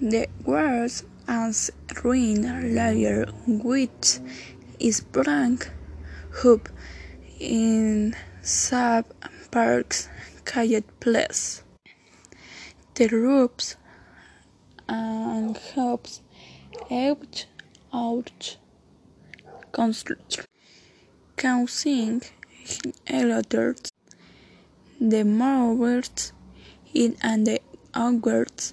The words as ruin layer which is blank hoop in sub parks Kayet Place. The roofs and hoops out out construction causing elevators the movers in and the outwards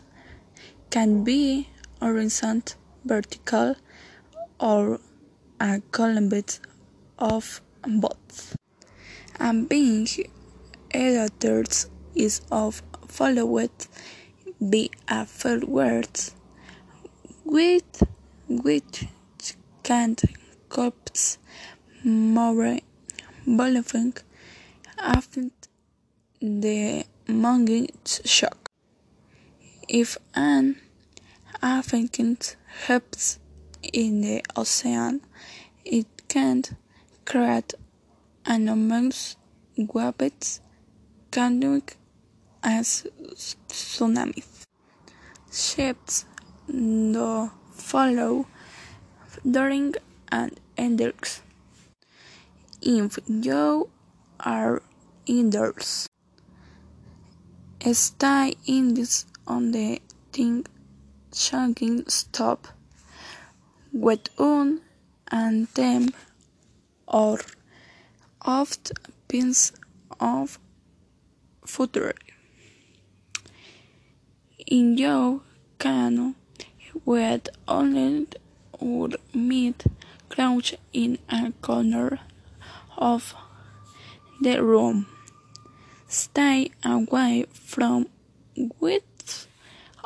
can be horizontal, vertical, or a column of both. And being editors is of followed by a full words with which can copes more volume after the moment shock. If an affectant happens in the ocean, it can create enormous waves, counting as tsunamis. Ships do follow during and endings. If you are indoors, stay this on the thing shaking stop with un and them or oft pins of future. In your canoe with only would meet crouch in a corner of the room. Stay away from widths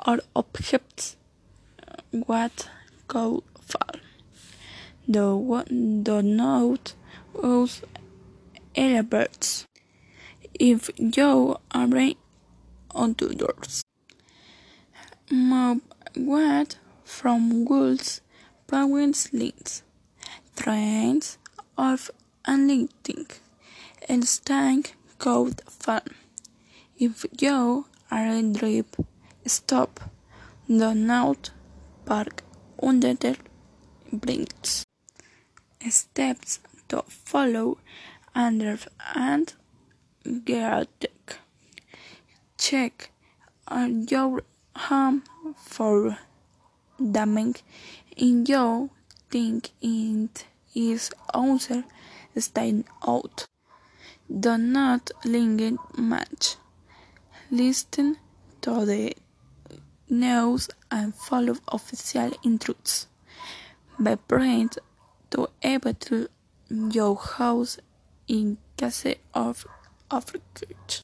or objects uh, what could fall. Do, do not use elevators if you are outdoors. Move what from goods, powered links, trains, of unlimiting, and staying code fun. If you are a drip, stop, do not park under the blinks. Steps to follow under and geodeck. Check on your home for damage in your think it is also staying out. Do not linger much. Listen to the news and follow official instructions. Be prepared to evacuate your house in case of earthquake.